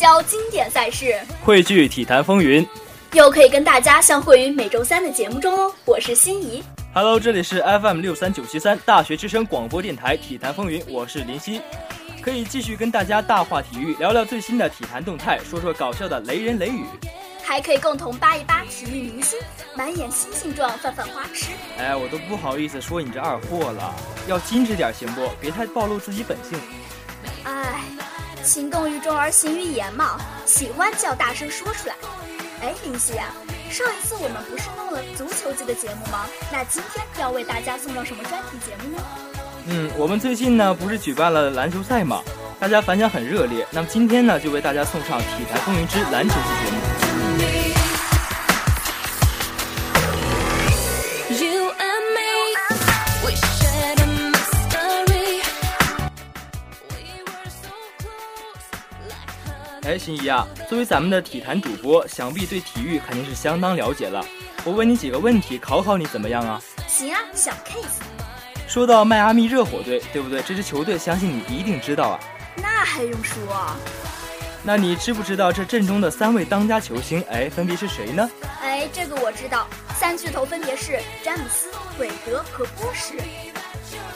聚焦经典赛事，汇聚体坛风云，又可以跟大家相会于每周三的节目中哦。我是心怡，Hello，这里是 FM 六三九七三大学之声广播电台体坛风云，我是林夕，可以继续跟大家大话体育，聊聊最新的体坛动态，说说搞笑的雷人雷语。还可以共同扒一扒体育明星，满眼星星状，泛泛花痴。哎，我都不好意思说你这二货了，要矜持点行不？别太暴露自己本性。情动于中而行于言嘛，喜欢就要大声说出来。哎，林夕呀，上一次我们不是弄了足球季的节目吗？那今天要为大家送上什么专题节目呢？嗯，我们最近呢不是举办了篮球赛嘛，大家反响很热烈。那么今天呢就为大家送上《体坛风云之篮球季》节目。哎，心怡啊，作为咱们的体坛主播，想必对体育肯定是相当了解了。我问你几个问题，考考你怎么样啊？行啊，小 case。说到迈阿密热火队，对不对？这支球队，相信你一定知道啊。那还用说？那你知不知道这阵中的三位当家球星？哎，分别是谁呢？哎，这个我知道，三巨头分别是詹姆斯、韦德和波什。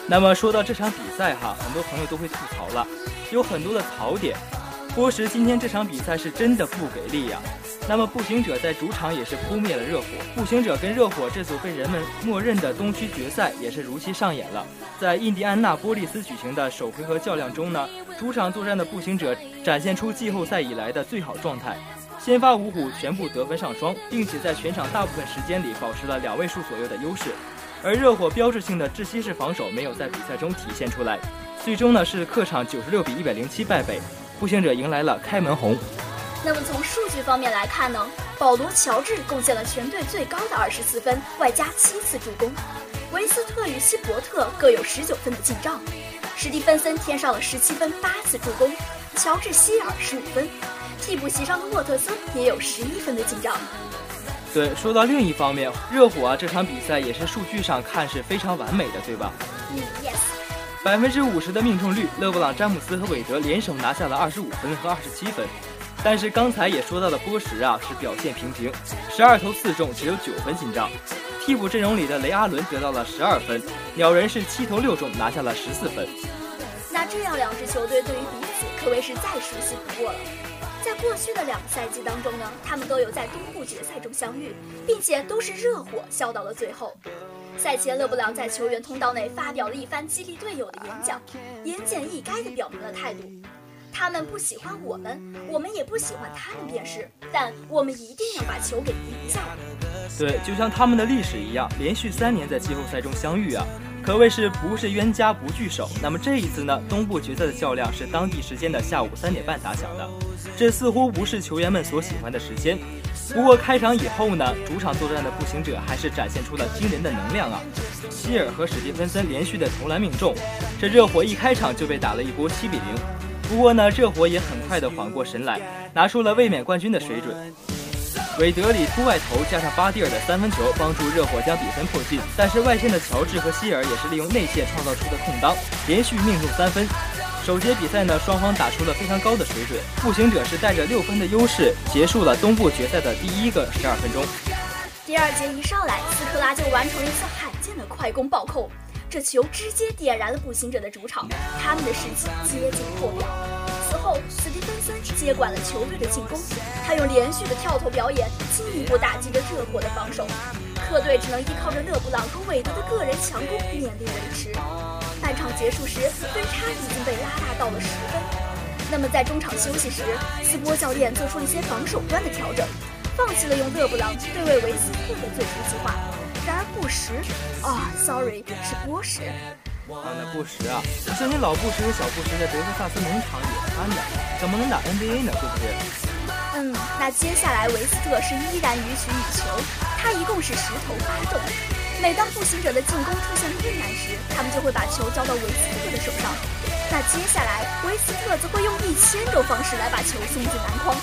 那么说到这场比赛哈，很多朋友都会吐槽了，有很多的槽点。波什今天这场比赛是真的不给力呀。那么步行者在主场也是扑灭了热火。步行者跟热火这组被人们默认的东区决赛也是如期上演了。在印第安纳波利斯举行的首回合较量中呢，主场作战的步行者展现出季后赛以来的最好状态，先发五虎全部得分上双，并且在全场大部分时间里保持了两位数左右的优势。而热火标志性的窒息式防守没有在比赛中体现出来，最终呢是客场九十六比一百零七败北。步行者迎来了开门红。那么从数据方面来看呢，保罗·乔治贡献了全队最高的二十四分，外加七次助攻；维斯特与希伯特各有十九分的进账；史蒂芬森添上了十七分，八次助攻；乔治·希尔十五分；替补席上的沃特森也有十一分的进账。对，说到另一方面，热火啊这场比赛也是数据上看是非常完美的，对吧？嗯，yes。百分之五十的命中率，勒布朗、詹姆斯和韦德联手拿下了二十五分和二十七分。但是刚才也说到的波什啊，是表现平平，十二投四中，只有九分进账。替补阵容里的雷阿伦得到了十二分，鸟人是七投六中，拿下了十四分。那这样两支球队对于彼此可谓是再熟悉不过了。在过去的两个赛季当中呢，他们都有在东部决赛中相遇，并且都是热火笑到了最后。赛前，勒布朗在球员通道内发表了一番激励队友的演讲，言简意赅地表明了态度：他们不喜欢我们，我们也不喜欢他们便是，但我们一定要把球给赢下来。对，就像他们的历史一样，连续三年在季后赛中相遇啊，可谓是不是冤家不聚首。那么这一次呢，东部决赛的较量是当地时间的下午三点半打响的，这似乎不是球员们所喜欢的时间。不过开场以后呢，主场作战的步行者还是展现出了惊人的能量啊！希尔和史蒂芬森连续的投篮命中，这热火一开场就被打了一波七比零。不过呢，热火也很快的缓过神来，拿出了卫冕冠军的水准。韦德里突外投加上巴蒂尔的三分球，帮助热火将比分迫近。但是外线的乔治和希尔也是利用内线创造出的空当，连续命中三分。首节比赛呢，双方打出了非常高的水准。步行者是带着六分的优势结束了东部决赛的第一个十二分钟。第二节一上来，斯科拉就完成了一次罕见的快攻暴扣，这球直接点燃了步行者的主场，他们的士气接近破表。此后，斯蒂芬森接管了球队的进攻，他用连续的跳投表演进一步打击着热火的防守，客队只能依靠着勒布朗和韦德的个人强攻勉力维持。半场结束时，分差已经被拉大到了十分。那么在中场休息时，斯波教练做出了一些防守端的调整，放弃了用勒布朗对位维斯特的最初计划。然而布什，啊，sorry，是波什。啊，那布什啊，相信老布什和小布什在德克萨斯农场也参的，怎么能打 NBA 呢？对不对？嗯，那接下来维斯特是依然予取予求，他一共是十投八中。每当步行者的进攻出现困难时，他们就会把球交到维斯特的手上。那接下来，维斯特则会用一千种方式来把球送进篮筐。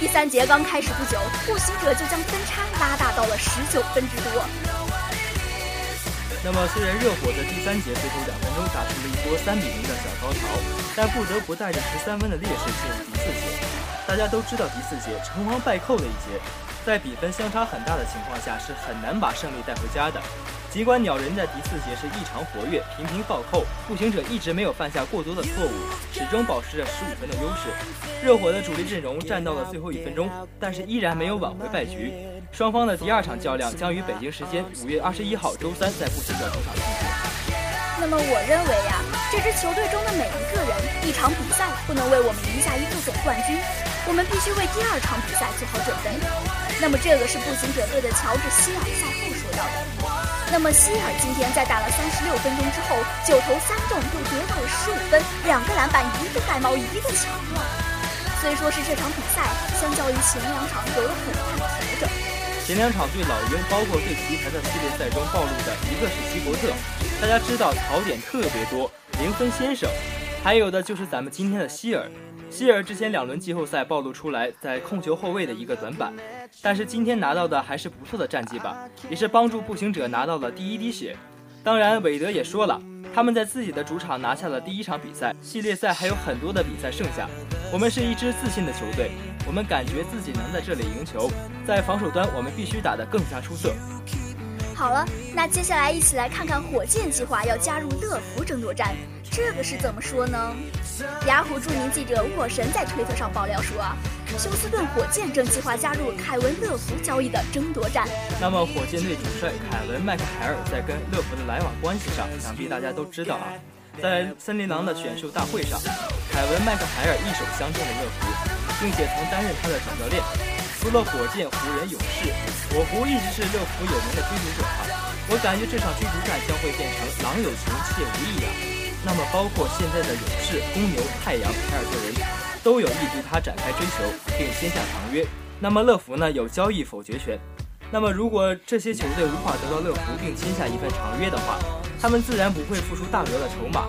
第三节刚开始不久，步行者就将分差拉大到了十九分之多。那么，虽然热火在第三节最后两分钟打出了一波三比零的小高潮，但不得不带着十三分的劣势进入第四节。大家都知道第四节成王败寇的一节，在比分相差很大的情况下是很难把胜利带回家的。尽管鸟人在第四节是异常活跃，频频暴扣，步行者一直没有犯下过多的错误，始终保持着十五分的优势。热火的主力阵容战到了最后一分钟，但是依然没有挽回败局。双方的第二场较量将于北京时间五月二十一号周三在步行者主场进行。那么我认为呀，这支球队中的每一个人，一场比赛不能为我们赢下一个总冠军，我们必须为第二场比赛做好准备。那么这个是步行者队的乔治希尔赛后说到的。那么希尔今天在打了三十六分钟之后，九投三中，又得到了十五分，两个篮板，一个盖帽，一个抢断。虽说是这场比赛相较于前两场有了很大的调整。前两场对老鹰，包括对奇才的系列赛中暴露的一个是希伯特，大家知道槽点特别多，零分先生；还有的就是咱们今天的希尔。希尔之前两轮季后赛暴露出来在控球后卫的一个短板，但是今天拿到的还是不错的战绩吧，也是帮助步行者拿到了第一滴血。当然，韦德也说了，他们在自己的主场拿下了第一场比赛，系列赛还有很多的比赛剩下。我们是一支自信的球队，我们感觉自己能在这里赢球，在防守端我们必须打得更加出色。好了，那接下来一起来看看火箭计划要加入乐福争夺战。这个是怎么说呢？雅虎著名记者沃神在推特上爆料说，休斯顿火箭正计划加入凯文乐福交易的争夺战。那么火箭队主帅凯文麦克海尔在跟乐福的来往关系上，想必大家都知道啊。在森林狼的选秀大会上，凯文麦克海尔一手相中了乐福，并且曾担任他的主教练。除了火箭、湖人、勇士，我湖一直是乐福有名的追逐者啊。我感觉这场追逐战将会变成狼有情，切无意啊。那么，包括现在的勇士、公牛、太阳、凯尔特人，都有意对他展开追求，并签下长约。那么，乐福呢有交易否决权。那么，如果这些球队无法得到乐福并签下一份长约的话，他们自然不会付出大额的筹码。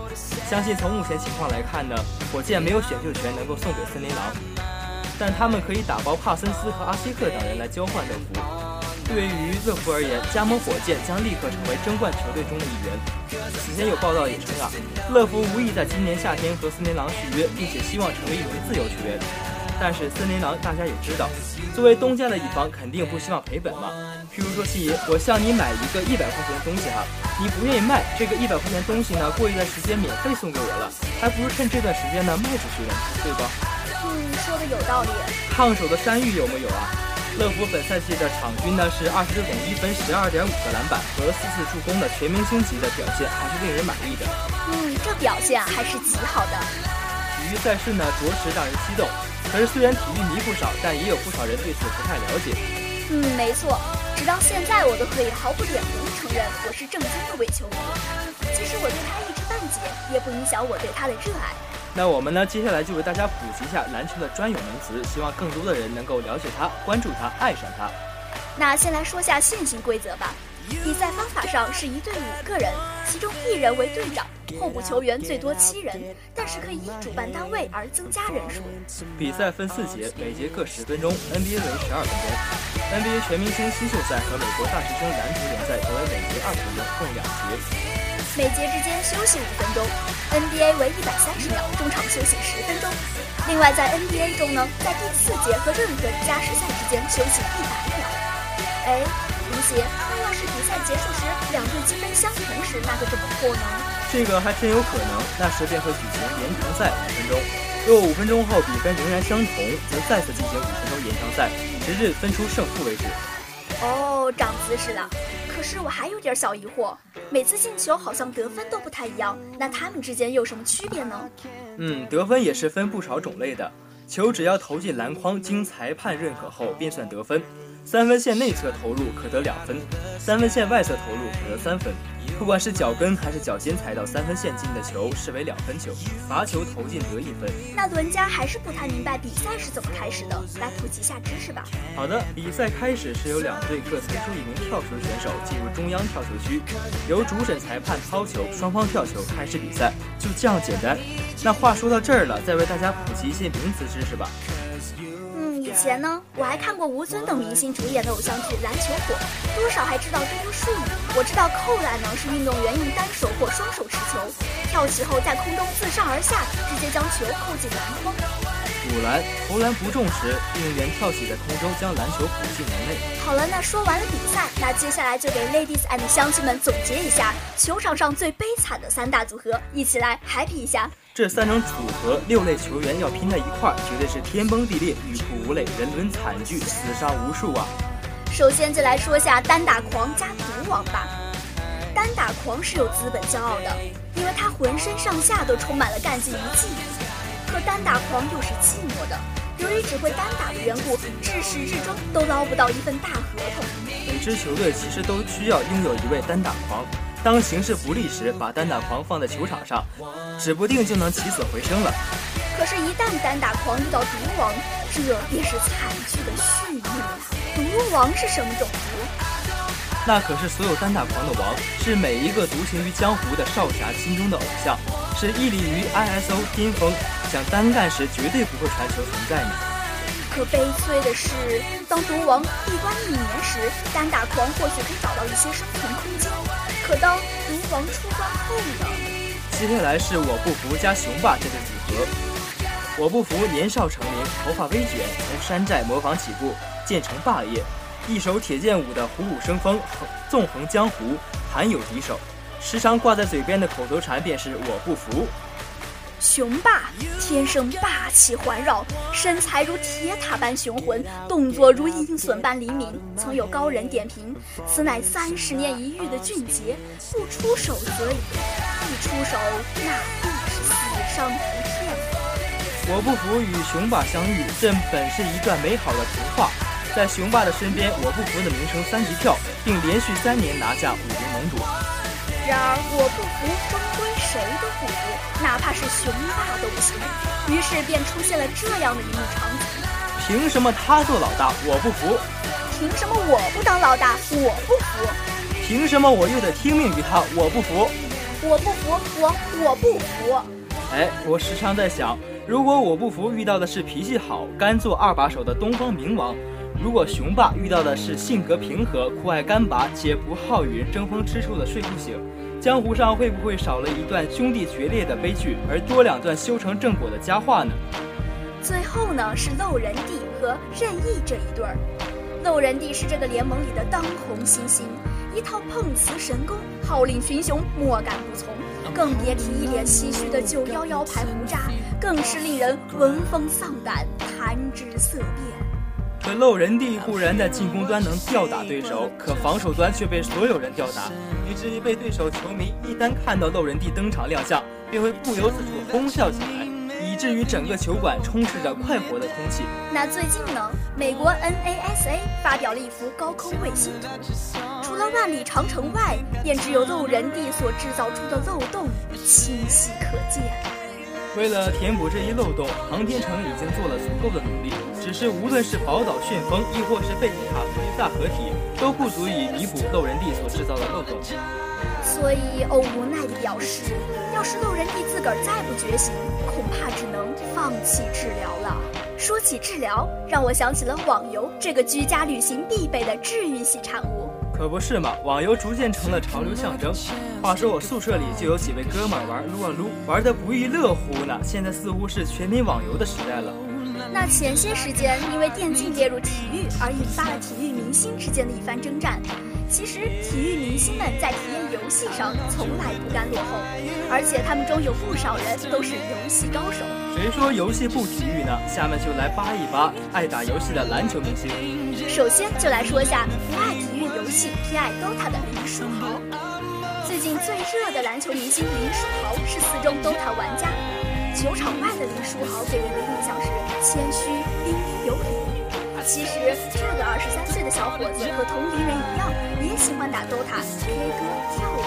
相信从目前情况来看呢，火箭没有选秀权能够送给森林狼，但他们可以打包帕森斯和阿西克等人来交换乐福。对于乐福而言，加盟火箭将立刻成为争冠球队中的一员。此前有报道也称啊，乐福无意在今年夏天和森林狼续约，并且希望成为一名自由球员。但是森林狼大家也知道，作为东家的一方，肯定不希望赔本嘛。譬如说，西爷，我向你买一个一百块钱的东西哈，你不愿意卖这个一百块钱东西呢，过一段时间免费送给我了，还不如趁这段时间呢卖出去呢，对吧？嗯，说的有道理。烫手的山芋有没有啊？乐福本赛季的场均呢是二十六点一分、十二点五个篮板和四次助攻的全明星级的表现，还是令人满意的。嗯，这表现还是极好的。体育赛事呢着实让人激动，可是虽然体育迷不少，但也有不少人对此不太了解。嗯，没错，直到现在我都可以毫不脸红地承认我是正宗的伪球迷。即使我对他一知半解，也不影响我对他的热爱。那我们呢？接下来就为大家普及一下篮球的专有名词，希望更多的人能够了解它、关注它、爱上它。那先来说下现行规则吧。比赛方法上是一队五个人，其中一人为队长，候补球员最多七人，但是可以依主办单位而增加人数。比赛分四节，每节各十分钟，NBA 为十二分钟。NBA 全明星新秀赛和美国大学生篮球联赛则为每节二十分钟，共两节。每节之间休息五分钟，NBA 为一百三十秒，中场休息十分钟。另外，在 NBA 中呢，在第四节和任何加时赛之间休息一百秒。哎，林鞋，那要是比赛结束时两队积分相同时，那就怎么破呢？这个还真有可能，那时便会举行延长赛五分钟。若五分钟后比分仍然相同，则再次进行五分钟延长赛，直至分出胜负为止。哦，长姿势了。可是我还有点小疑惑，每次进球好像得分都不太一样，那他们之间有什么区别呢？嗯，得分也是分不少种类的，球只要投进篮筐，经裁判认可后便算得分。三分线内侧投入可得两分，三分线外侧投入可得三分。不管是脚跟还是脚尖踩到三分线进的球，视为两分球；罚球投进得一分。那伦家还是不太明白比赛是怎么开始的，来普及下知识吧。好的，比赛开始是由两队各推出一名跳球选手进入中央跳球区，由主审裁判抛球，双方跳球开始比赛，就这样简单。那话说到这儿了，再为大家普及一些名词知识吧。以前呢，我还看过吴尊等明星主演的偶像剧《篮球火》，多少还知道这个术语。我知道扣篮呢是运动员用单手或双手持球，跳起后在空中自上而下直接将球扣进篮筐。补篮，投篮不中时，运动员跳起在空中将篮球补进篮内。好了，那说完了比赛，那接下来就给 ladies and 乡亲们总结一下球场上最悲惨的三大组合，一起来 happy 一下。这三种组合，六类球员要拼在一块儿，绝对是天崩地裂，欲哭无泪，人伦惨剧，死伤无数啊！首先就来说下单打狂加毒王吧。单打狂是有资本骄傲的，因为他浑身上下都充满了干劲与技艺。可单打狂又是寂寞的，由于只会单打的缘故，至始至终都捞不到一份大合同。每支球队其实都需要拥有一位单打狂，当形势不利时，把单打狂放在球场上，指不定就能起死回生了。可是，一旦单打狂遇到毒王，这便是惨剧的序幕了。毒王是什么种族？那可是所有单打狂的王，是每一个独行于江湖的少侠心中的偶像，是屹立于 ISO 巅峰。想单干时绝对不会传球存在呢。可悲催的是，当毒王闭关一年时，单打狂或许可以找到一些生存空间。可当毒王出关后呢？接下来是我不服加雄霸这对组合。我不服年少成名，头发微卷，从山寨模仿起步，渐成霸业。一手铁剑舞的虎虎生风，纵横江湖，罕有敌手。时常挂在嘴边的口头禅便是我不服。雄霸天生霸气环绕，身材如铁塔般雄浑，动作如鹰隼般灵敏。曾有高人点评，此乃三十年一遇的俊杰，不出手则已，一出手那必是死伤不片。我不服与雄霸相遇，这本是一段美好的童话。在雄霸的身边，我不服的名声三级跳，并连续三年拿下武林盟主。然而我不服，风谁都不服，哪怕是雄霸都不行。于是便出现了这样的一幕场景：凭什么他做老大，我不服？凭什么我不当老大，我不服？凭什么我又得听命于他，我不服？我不服，我我不服。哎，我时常在想，如果我不服遇到的是脾气好、甘做二把手的东方明王。如果雄霸遇到的是性格平和、酷爱干拔且不好与人争风吃醋的睡不醒，江湖上会不会少了一段兄弟决裂的悲剧，而多两段修成正果的佳话呢？最后呢，是漏人帝和任意这一对儿。漏人帝是这个联盟里的当红新星，一套碰瓷神功，号令群雄，莫敢不从。更别提一脸唏嘘的九幺幺牌胡渣，更是令人闻风丧胆，谈之色变。可漏人帝固然在进攻端能吊打对手，可防守端却被所有人吊打，以至于被对手球迷一旦看到漏人帝登场亮相，便会不由自主哄笑起来，以至于整个球馆充斥着快活的空气。那最近呢，美国 NASA 发表了一幅高空卫星图，除了万里长城外，便只有漏人帝所制造出的漏洞清晰可见。为了填补这一漏洞，航天城已经做了足够的努力。只是无论是宝岛旋风，亦或是贝吉塔弗利萨合体，都不足以弥补漏人帝所制造的漏洞。所以，欧无奈地表示，要是漏人帝自个儿再不觉醒，恐怕只能放弃治疗了。说起治疗，让我想起了网游这个居家旅行必备的治愈系产物。可不是嘛，网游逐渐成了潮流象征。话说我宿舍里就有几位哥们玩撸啊撸，玩的不亦乐乎呢。现在似乎是全民网游的时代了。那前些时间因为电竞列入体育而引发了体育明星之间的一番征战。其实体育明星们在体验游戏上从来不甘落后，而且他们中有不少人都是游戏高手。谁说游戏不体育呢？下面就来扒一扒爱打游戏的篮球明星。首先就来说一下不爱体育游戏、偏爱 DOTA 的林书豪。最近最热的篮球明星林书豪是四中 DOTA 玩家。球场外的林书豪给人的印象是谦虚、彬彬有礼。其实这个二十三岁的小伙子和同龄人一样，也喜欢打 DOTA、K 歌、跳舞。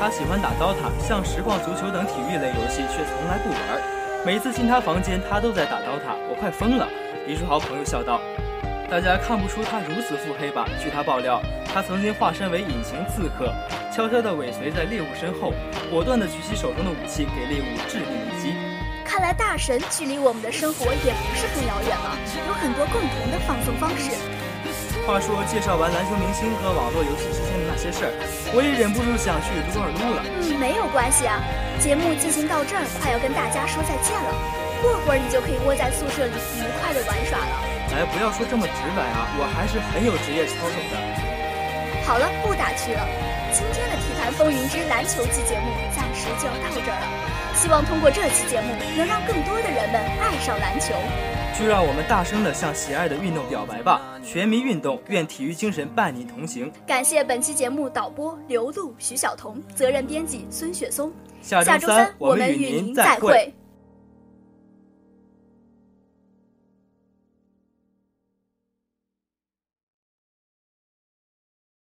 他喜欢打 DOTA，像实况足球等体育类游戏却从来不玩。每次进他房间，他都在打 DOTA，我快疯了。林书豪朋友笑道。大家看不出他如此腹黑吧？据他爆料，他曾经化身为隐形刺客，悄悄地尾随在猎物身后，果断地举起手中的武器，给猎物致命一击。看来大神距离我们的生活也不是很遥远了，有很多共同的放松方式。话说，介绍完篮球明星和网络游戏之间的那些事儿，我也忍不住想去撸啊撸了。嗯，没有关系啊。节目进行到这儿，快要跟大家说再见了。过会儿你就可以窝在宿舍里愉快的玩耍了。哎，不要说这么直白啊，我还是很有职业操守的。好了，不打趣了。今天的《体坛风云之篮球季》节目暂时就要到这儿了。希望通过这期节目，能让更多的人们爱上篮球。就让我们大声的向喜爱的运动表白吧！全民运动，愿体育精神伴你同行。感谢本期节目导播刘璐、徐晓彤，责任编辑孙雪松。下周三我们与您再会。